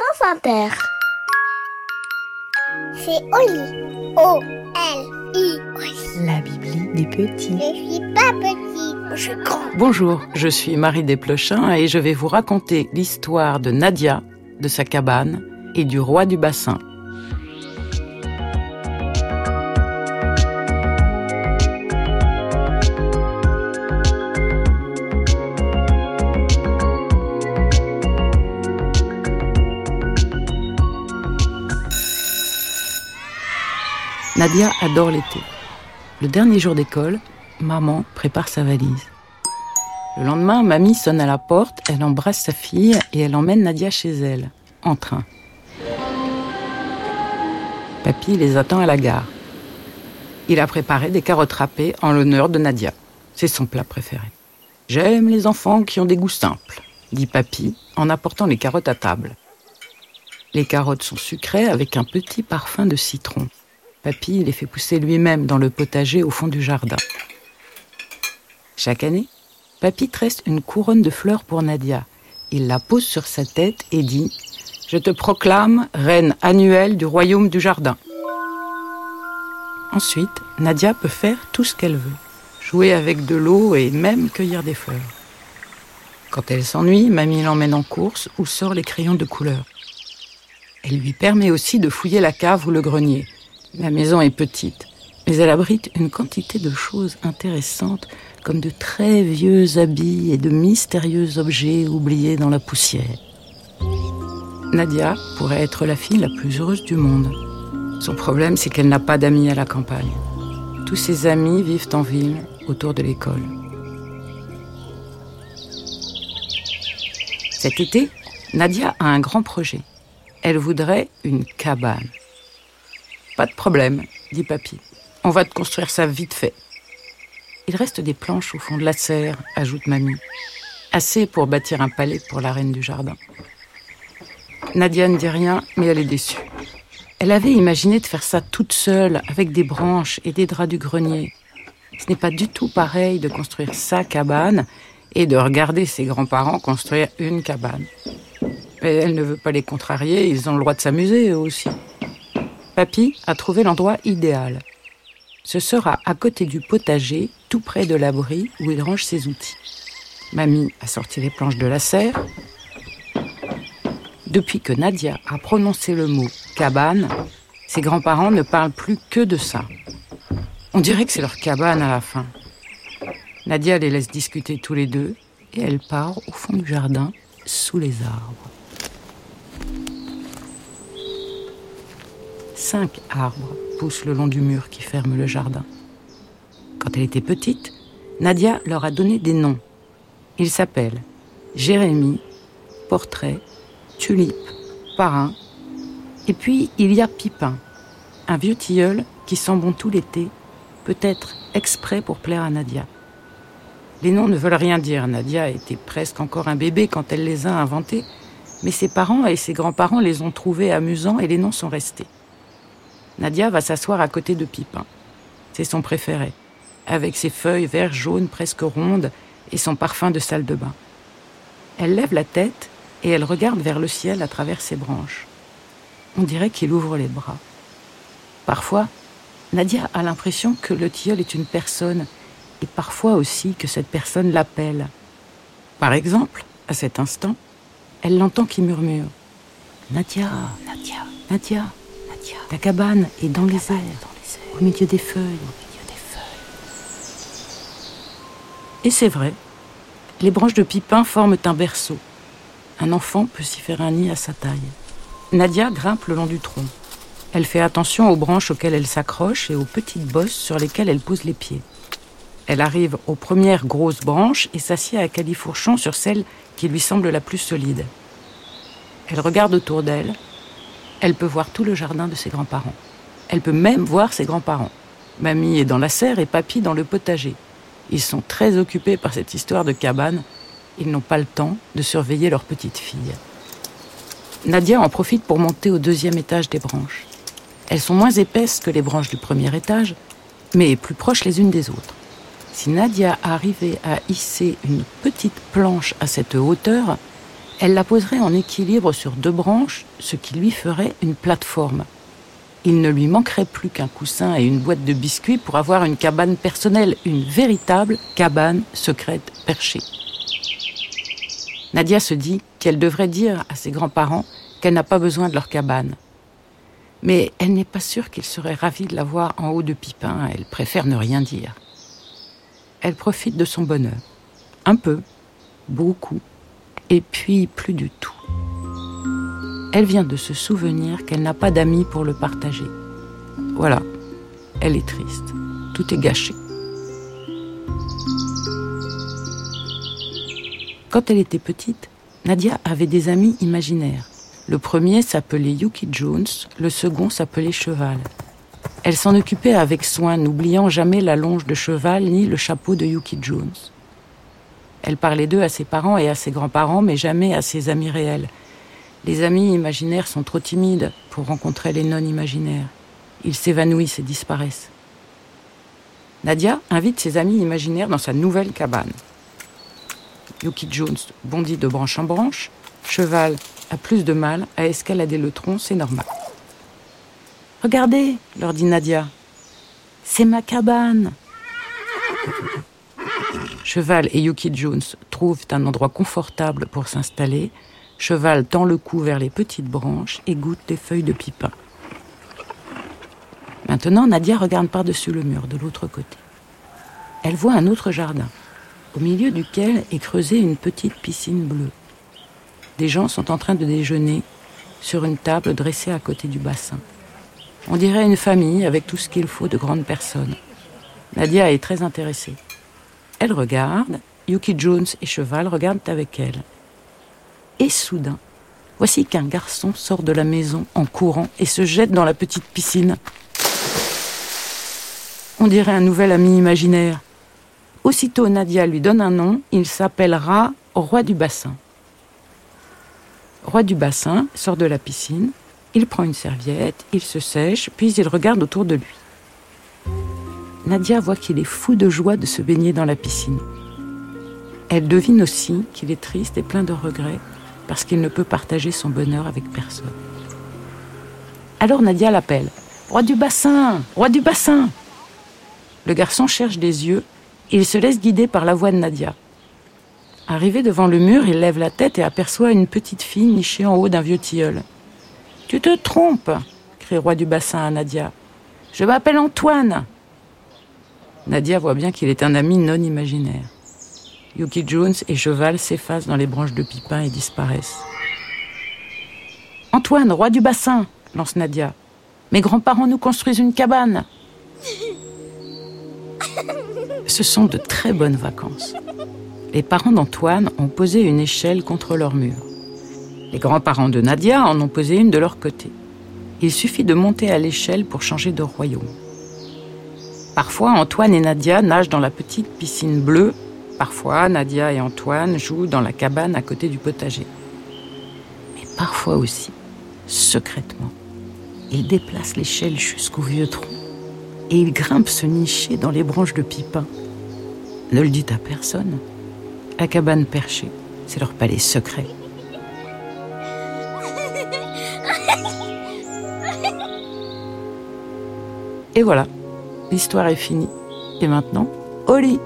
France Inter. C'est Oli. O-L-I. La Bibli des petits. Je suis pas petite, je suis grand. Bonjour, je suis Marie Desplechin et je vais vous raconter l'histoire de Nadia, de sa cabane et du roi du bassin. Nadia adore l'été. Le dernier jour d'école, maman prépare sa valise. Le lendemain, mamie sonne à la porte, elle embrasse sa fille et elle emmène Nadia chez elle, en train. Papy les attend à la gare. Il a préparé des carottes râpées en l'honneur de Nadia. C'est son plat préféré. J'aime les enfants qui ont des goûts simples, dit Papy en apportant les carottes à table. Les carottes sont sucrées avec un petit parfum de citron. Papy les fait pousser lui-même dans le potager au fond du jardin. Chaque année, Papy tresse une couronne de fleurs pour Nadia. Il la pose sur sa tête et dit Je te proclame reine annuelle du royaume du jardin. Ensuite, Nadia peut faire tout ce qu'elle veut jouer avec de l'eau et même cueillir des fleurs. Quand elle s'ennuie, mamie l'emmène en course ou sort les crayons de couleur. Elle lui permet aussi de fouiller la cave ou le grenier. La maison est petite, mais elle abrite une quantité de choses intéressantes comme de très vieux habits et de mystérieux objets oubliés dans la poussière. Nadia pourrait être la fille la plus heureuse du monde. Son problème, c'est qu'elle n'a pas d'amis à la campagne. Tous ses amis vivent en ville, autour de l'école. Cet été, Nadia a un grand projet. Elle voudrait une cabane. Pas de problème, dit Papy. On va te construire ça vite fait. Il reste des planches au fond de la serre, ajoute Mamie. Assez pour bâtir un palais pour la reine du jardin. Nadia ne dit rien, mais elle est déçue. Elle avait imaginé de faire ça toute seule, avec des branches et des draps du grenier. Ce n'est pas du tout pareil de construire sa cabane et de regarder ses grands-parents construire une cabane. Mais elle ne veut pas les contrarier, ils ont le droit de s'amuser eux aussi. Papy a trouvé l'endroit idéal. Ce sera à côté du potager, tout près de l'abri où il range ses outils. Mamie a sorti les planches de la serre. Depuis que Nadia a prononcé le mot cabane, ses grands-parents ne parlent plus que de ça. On dirait que c'est leur cabane à la fin. Nadia les laisse discuter tous les deux et elle part au fond du jardin, sous les arbres. Cinq arbres poussent le long du mur qui ferme le jardin. Quand elle était petite, Nadia leur a donné des noms. Ils s'appellent Jérémie, Portrait, Tulipe, Parrain, et puis il y a Pipin, un vieux tilleul qui sent bon tout l'été, peut-être exprès pour plaire à Nadia. Les noms ne veulent rien dire. Nadia était presque encore un bébé quand elle les a inventés, mais ses parents et ses grands-parents les ont trouvés amusants et les noms sont restés. Nadia va s'asseoir à côté de Pipin. C'est son préféré, avec ses feuilles vert jaune presque rondes et son parfum de salle de bain. Elle lève la tête et elle regarde vers le ciel à travers ses branches. On dirait qu'il ouvre les bras. Parfois, Nadia a l'impression que le tilleul est une personne et parfois aussi que cette personne l'appelle. Par exemple, à cet instant, elle l'entend qui murmure Nadia, Nadia, Nadia. Ta cabane est dans, les, airs, au milieu des feuilles. Et c'est vrai, les branches de pipin forment un berceau. Un enfant peut s'y faire un nid à sa taille. Nadia grimpe le long du tronc. Elle fait attention aux branches auxquelles elle s'accroche et aux petites bosses sur lesquelles elle pose les pieds. Elle arrive aux premières grosses branches et s'assied à califourchon sur celle qui lui semble la plus solide. Elle regarde autour d'elle. Elle peut voir tout le jardin de ses grands-parents. Elle peut même voir ses grands-parents. Mamie est dans la serre et papy dans le potager. Ils sont très occupés par cette histoire de cabane. Ils n'ont pas le temps de surveiller leur petite fille. Nadia en profite pour monter au deuxième étage des branches. Elles sont moins épaisses que les branches du premier étage, mais plus proches les unes des autres. Si Nadia arrivait à hisser une petite planche à cette hauteur, Elle la poserait en équilibre sur deux branches, ce qui lui ferait une plateforme. Il ne lui manquerait plus qu'un coussin et une boîte de biscuits pour avoir une cabane personnelle, une véritable cabane secrète perchée. Nadia se dit qu'elle devrait dire à ses grands-parents qu'elle n'a pas besoin de leur cabane. Mais elle n'est pas sûre qu'ils seraient ravis de la voir en haut de Pipin, elle préfère ne rien dire. Elle profite de son bonheur. Un peu, beaucoup, et puis plus du tout. Elle vient de se souvenir qu'elle n'a pas d'amis pour le partager. Voilà, elle est triste. Tout est gâché. Quand elle était petite, Nadia avait des amis imaginaires. Le premier s'appelait Yuki Jones, le second s'appelait Cheval. Elle s'en occupait avec soin, n'oubliant jamais la longe de cheval ni le chapeau de Yuki Jones. Elle parlait d'eux à ses parents et à ses grands-parents, mais jamais à ses amis réels. Les amis imaginaires sont trop timides pour rencontrer les non imaginaires. Ils s'évanouissent et disparaissent. Nadia invite ses amis imaginaires dans sa nouvelle cabane. Yuki Jones bondit de branche en branche. Cheval a plus de mal à escalader le tronc, c'est normal. Regardez, leur dit Nadia. C'est ma cabane. Cheval et Yuki Jones trouvent un endroit confortable pour s'installer. Cheval tend le cou vers les petites branches et goûte les feuilles de pipin. Maintenant, Nadia regarde par-dessus le mur de l'autre côté. Elle voit un autre jardin, au milieu duquel est creusée une petite piscine bleue. Des gens sont en train de déjeuner sur une table dressée à côté du bassin. On dirait une famille avec tout ce qu'il faut de grandes personnes. Nadia est très intéressée. Elle regarde, Yuki Jones et Cheval regardent avec elle. Et soudain, voici qu'un garçon sort de la maison en courant et se jette dans la petite piscine. On dirait un nouvel ami imaginaire. Aussitôt Nadia lui donne un nom, il s'appellera Roi du bassin. Roi du bassin sort de la piscine, il prend une serviette, il se sèche, puis il regarde autour de lui. Nadia voit qu'il est fou de joie de se baigner dans la piscine. Elle devine aussi qu'il est triste et plein de regrets parce qu'il ne peut partager son bonheur avec personne. Alors Nadia l'appelle. Roi du bassin Roi du bassin Le garçon cherche des yeux et il se laisse guider par la voix de Nadia. Arrivé devant le mur, il lève la tête et aperçoit une petite fille nichée en haut d'un vieux tilleul. Tu te trompes crie Roi du bassin à Nadia. Je m'appelle Antoine Nadia voit bien qu'il est un ami non imaginaire. Yuki Jones et Cheval s'effacent dans les branches de pipin et disparaissent. Antoine, roi du bassin, lance Nadia. Mes grands-parents nous construisent une cabane. Ce sont de très bonnes vacances. Les parents d'Antoine ont posé une échelle contre leur mur. Les grands-parents de Nadia en ont posé une de leur côté. Il suffit de monter à l'échelle pour changer de royaume. Parfois, Antoine et Nadia nagent dans la petite piscine bleue. Parfois, Nadia et Antoine jouent dans la cabane à côté du potager. Mais parfois aussi, secrètement, ils déplacent l'échelle jusqu'au vieux tronc et ils grimpent se nicher dans les branches de pipin. Ne le dites à personne. La cabane perchée, c'est leur palais secret. Et voilà, l'histoire est finie. Et maintenant, au lit